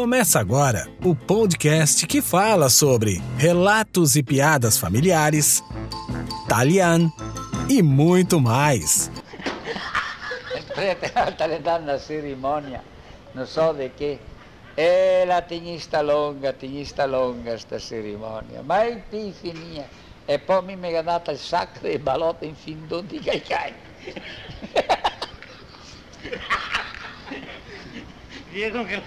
Começa agora o podcast que fala sobre relatos e piadas familiares, Talian e muito mais. Está dando na cerimônia, não só de quê. Ela tinha esta longa, tinha esta longa esta cerimônia, mas fininha. E é poi mi mi ha dato il sacco di balotto in fin d'onde cai cai. Vieron que